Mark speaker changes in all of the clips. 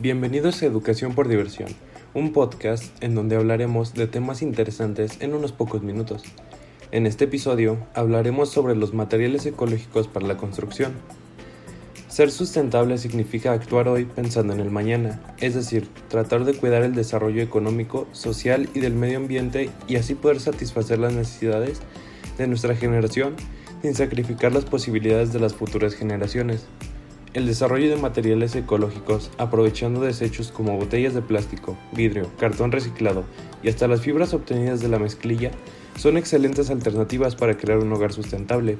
Speaker 1: Bienvenidos a Educación por Diversión, un podcast en donde hablaremos de temas interesantes en unos pocos minutos. En este episodio hablaremos sobre los materiales ecológicos para la construcción. Ser sustentable significa actuar hoy pensando en el mañana, es decir, tratar de cuidar el desarrollo económico, social y del medio ambiente y así poder satisfacer las necesidades de nuestra generación sin sacrificar las posibilidades de las futuras generaciones. El desarrollo de materiales ecológicos, aprovechando desechos como botellas de plástico, vidrio, cartón reciclado y hasta las fibras obtenidas de la mezclilla, son excelentes alternativas para crear un hogar sustentable.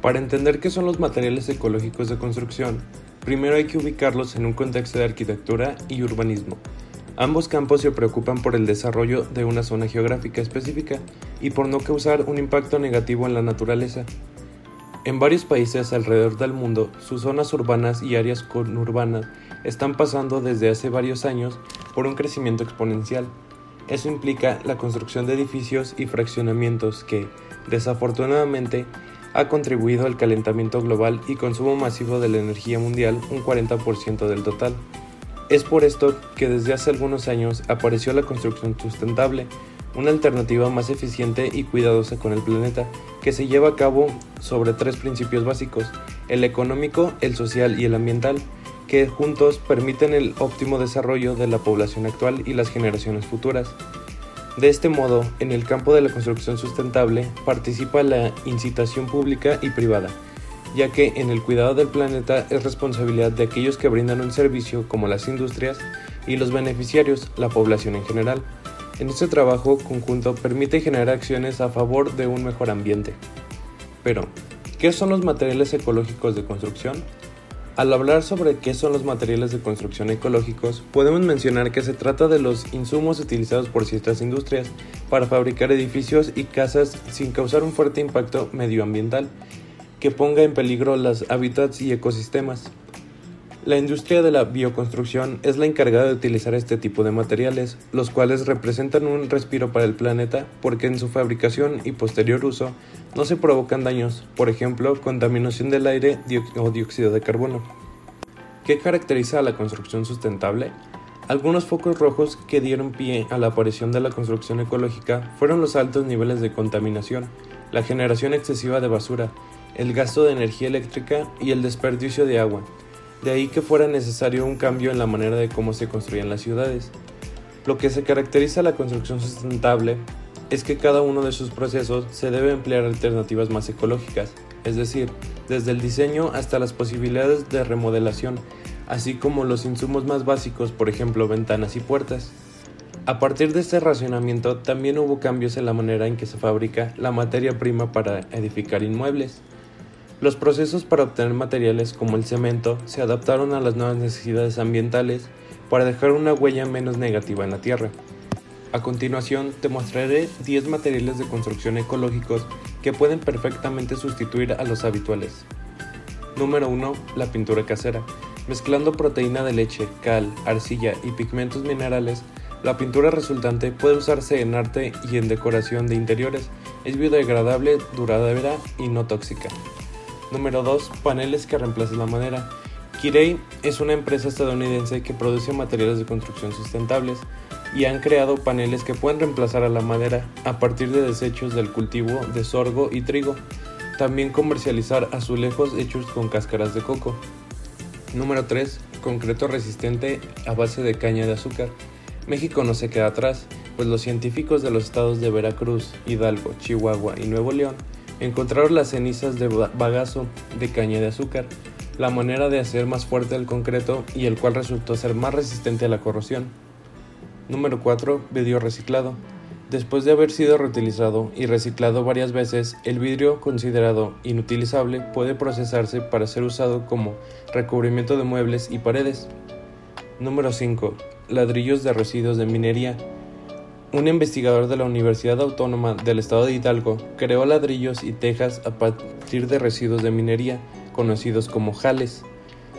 Speaker 1: Para entender qué son los materiales ecológicos de construcción, primero hay que ubicarlos en un contexto de arquitectura y urbanismo. Ambos campos se preocupan por el desarrollo de una zona geográfica específica y por no causar un impacto negativo en la naturaleza. En varios países alrededor del mundo, sus zonas urbanas y áreas conurbanas están pasando desde hace varios años por un crecimiento exponencial. Eso implica la construcción de edificios y fraccionamientos que, desafortunadamente, ha contribuido al calentamiento global y consumo masivo de la energía mundial un 40% del total. Es por esto que desde hace algunos años apareció la construcción sustentable, una alternativa más eficiente y cuidadosa con el planeta, que se lleva a cabo sobre tres principios básicos, el económico, el social y el ambiental, que juntos permiten el óptimo desarrollo de la población actual y las generaciones futuras. De este modo, en el campo de la construcción sustentable participa la incitación pública y privada, ya que en el cuidado del planeta es responsabilidad de aquellos que brindan un servicio como las industrias y los beneficiarios, la población en general. En este trabajo conjunto permite generar acciones a favor de un mejor ambiente. Pero, ¿qué son los materiales ecológicos de construcción? Al hablar sobre qué son los materiales de construcción ecológicos, podemos mencionar que se trata de los insumos utilizados por ciertas industrias para fabricar edificios y casas sin causar un fuerte impacto medioambiental que ponga en peligro los hábitats y ecosistemas. La industria de la bioconstrucción es la encargada de utilizar este tipo de materiales, los cuales representan un respiro para el planeta porque en su fabricación y posterior uso no se provocan daños, por ejemplo, contaminación del aire o dióxido de carbono. ¿Qué caracteriza a la construcción sustentable? Algunos focos rojos que dieron pie a la aparición de la construcción ecológica fueron los altos niveles de contaminación, la generación excesiva de basura, el gasto de energía eléctrica y el desperdicio de agua, de ahí que fuera necesario un cambio en la manera de cómo se construían las ciudades. Lo que se caracteriza a la construcción sustentable es que cada uno de sus procesos se debe emplear alternativas más ecológicas, es decir, desde el diseño hasta las posibilidades de remodelación, así como los insumos más básicos, por ejemplo ventanas y puertas. A partir de este racionamiento también hubo cambios en la manera en que se fabrica la materia prima para edificar inmuebles. Los procesos para obtener materiales como el cemento se adaptaron a las nuevas necesidades ambientales para dejar una huella menos negativa en la tierra. A continuación te mostraré 10 materiales de construcción ecológicos que pueden perfectamente sustituir a los habituales. Número 1. La pintura casera. Mezclando proteína de leche, cal, arcilla y pigmentos minerales, la pintura resultante puede usarse en arte y en decoración de interiores. Es biodegradable, duradera y no tóxica. Número 2. Paneles que reemplacen la madera. Kirei es una empresa estadounidense que produce materiales de construcción sustentables y han creado paneles que pueden reemplazar a la madera a partir de desechos del cultivo de sorgo y trigo. También comercializar azulejos hechos con cáscaras de coco. Número 3. Concreto resistente a base de caña de azúcar. México no se queda atrás, pues los científicos de los estados de Veracruz, Hidalgo, Chihuahua y Nuevo León encontraron las cenizas de bagazo de caña de azúcar, la manera de hacer más fuerte el concreto y el cual resultó ser más resistente a la corrosión. Número 4. Vidrio reciclado. Después de haber sido reutilizado y reciclado varias veces, el vidrio considerado inutilizable puede procesarse para ser usado como recubrimiento de muebles y paredes. Número 5. Ladrillos de residuos de minería. Un investigador de la Universidad Autónoma del Estado de Hidalgo creó ladrillos y tejas a partir de residuos de minería, conocidos como jales.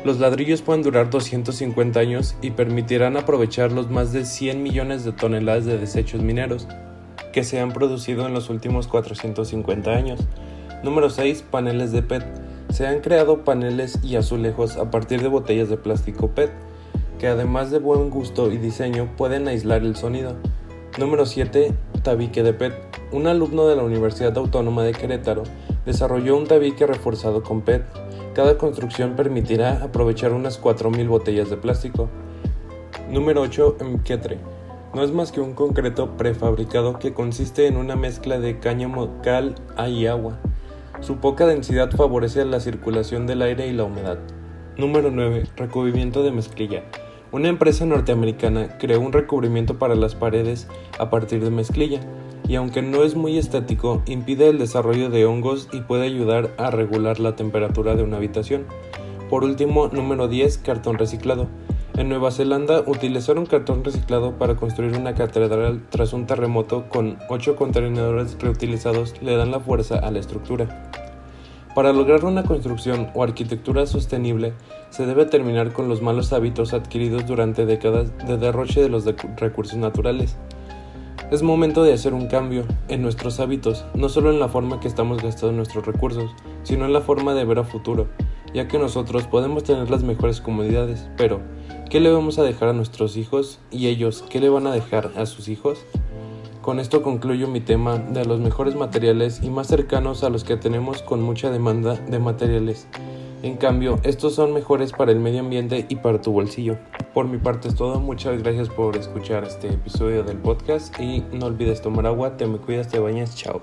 Speaker 1: Los ladrillos pueden durar 250 años y permitirán aprovechar los más de 100 millones de toneladas de desechos mineros que se han producido en los últimos 450 años. Número 6. Paneles de PET. Se han creado paneles y azulejos a partir de botellas de plástico PET que además de buen gusto y diseño pueden aislar el sonido. Número 7. Tabique de PET. Un alumno de la Universidad Autónoma de Querétaro desarrolló un tabique reforzado con PET. Cada construcción permitirá aprovechar unas 4.000 botellas de plástico. Número 8. Mquetre. No es más que un concreto prefabricado que consiste en una mezcla de cáñamo, cal y agua. Su poca densidad favorece la circulación del aire y la humedad. Número 9. Recubrimiento de mezclilla. Una empresa norteamericana creó un recubrimiento para las paredes a partir de mezclilla, y aunque no es muy estático, impide el desarrollo de hongos y puede ayudar a regular la temperatura de una habitación. Por último, número 10. Cartón reciclado. En Nueva Zelanda utilizaron cartón reciclado para construir una catedral tras un terremoto con 8 contenedores reutilizados le dan la fuerza a la estructura. Para lograr una construcción o arquitectura sostenible, se debe terminar con los malos hábitos adquiridos durante décadas de derroche de los recursos naturales. Es momento de hacer un cambio en nuestros hábitos, no solo en la forma que estamos gastando nuestros recursos, sino en la forma de ver a futuro, ya que nosotros podemos tener las mejores comodidades, pero ¿qué le vamos a dejar a nuestros hijos y ellos qué le van a dejar a sus hijos? Con esto concluyo mi tema de los mejores materiales y más cercanos a los que tenemos con mucha demanda de materiales. En cambio, estos son mejores para el medio ambiente y para tu bolsillo. Por mi parte es todo, muchas gracias por escuchar este episodio del podcast y no olvides tomar agua, te me cuidas, te bañas, chao.